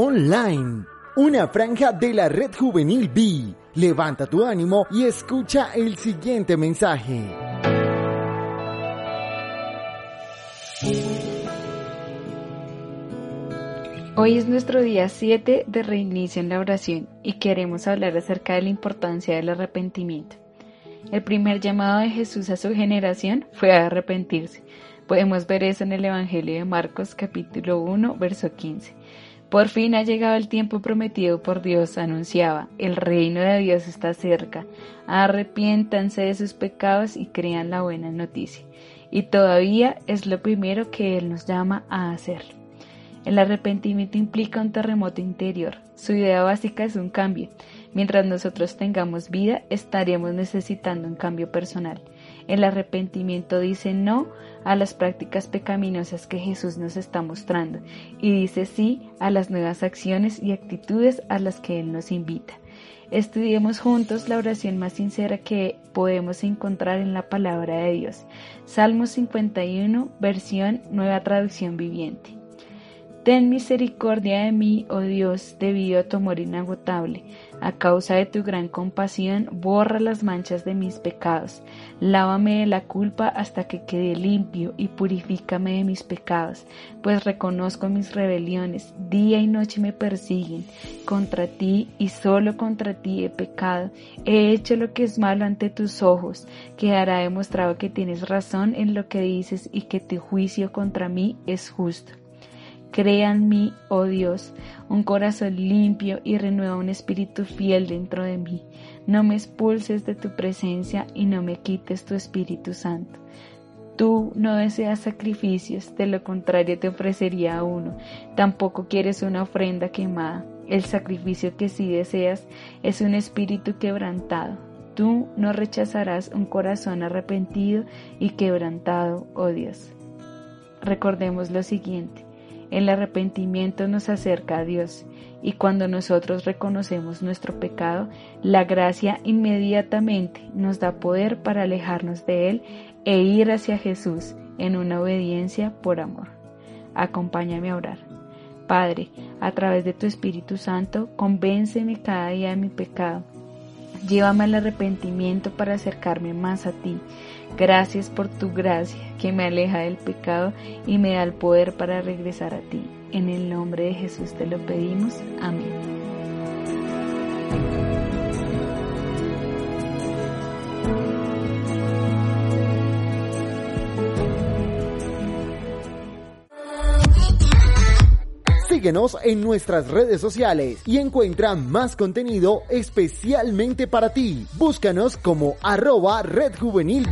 Online, una franja de la red juvenil B. Levanta tu ánimo y escucha el siguiente mensaje. Hoy es nuestro día 7 de reinicio en la oración y queremos hablar acerca de la importancia del arrepentimiento. El primer llamado de Jesús a su generación fue a arrepentirse. Podemos ver eso en el Evangelio de Marcos capítulo 1, verso 15. Por fin ha llegado el tiempo prometido por Dios, anunciaba. El reino de Dios está cerca. Arrepiéntanse de sus pecados y crean la buena noticia. Y todavía es lo primero que Él nos llama a hacer. El arrepentimiento implica un terremoto interior. Su idea básica es un cambio. Mientras nosotros tengamos vida, estaremos necesitando un cambio personal. El arrepentimiento dice no a las prácticas pecaminosas que Jesús nos está mostrando y dice sí a las nuevas acciones y actitudes a las que Él nos invita. Estudiemos juntos la oración más sincera que podemos encontrar en la palabra de Dios. Salmo 51, versión Nueva Traducción Viviente. Ten misericordia de mí, oh Dios, debido a tu amor inagotable. A causa de tu gran compasión, borra las manchas de mis pecados. Lávame de la culpa hasta que quede limpio y purifícame de mis pecados, pues reconozco mis rebeliones. Día y noche me persiguen. Contra ti y solo contra ti he pecado. He hecho lo que es malo ante tus ojos. Quedará demostrado que tienes razón en lo que dices y que tu juicio contra mí es justo. Crea en mí, oh Dios, un corazón limpio y renueva un espíritu fiel dentro de mí. No me expulses de tu presencia y no me quites tu Espíritu Santo. Tú no deseas sacrificios, de lo contrario te ofrecería uno. Tampoco quieres una ofrenda quemada. El sacrificio que sí deseas es un espíritu quebrantado. Tú no rechazarás un corazón arrepentido y quebrantado, oh Dios. Recordemos lo siguiente. El arrepentimiento nos acerca a Dios y cuando nosotros reconocemos nuestro pecado, la gracia inmediatamente nos da poder para alejarnos de Él e ir hacia Jesús en una obediencia por amor. Acompáñame a orar. Padre, a través de tu Espíritu Santo, convénceme cada día de mi pecado. Llévame al arrepentimiento para acercarme más a ti Gracias por tu gracia que me aleja del pecado y me da el poder para regresar a ti. En el nombre de Jesús te lo pedimos. Amén. Síguenos en nuestras redes sociales y encuentra más contenido especialmente para ti. Búscanos como arroba Red Juvenil.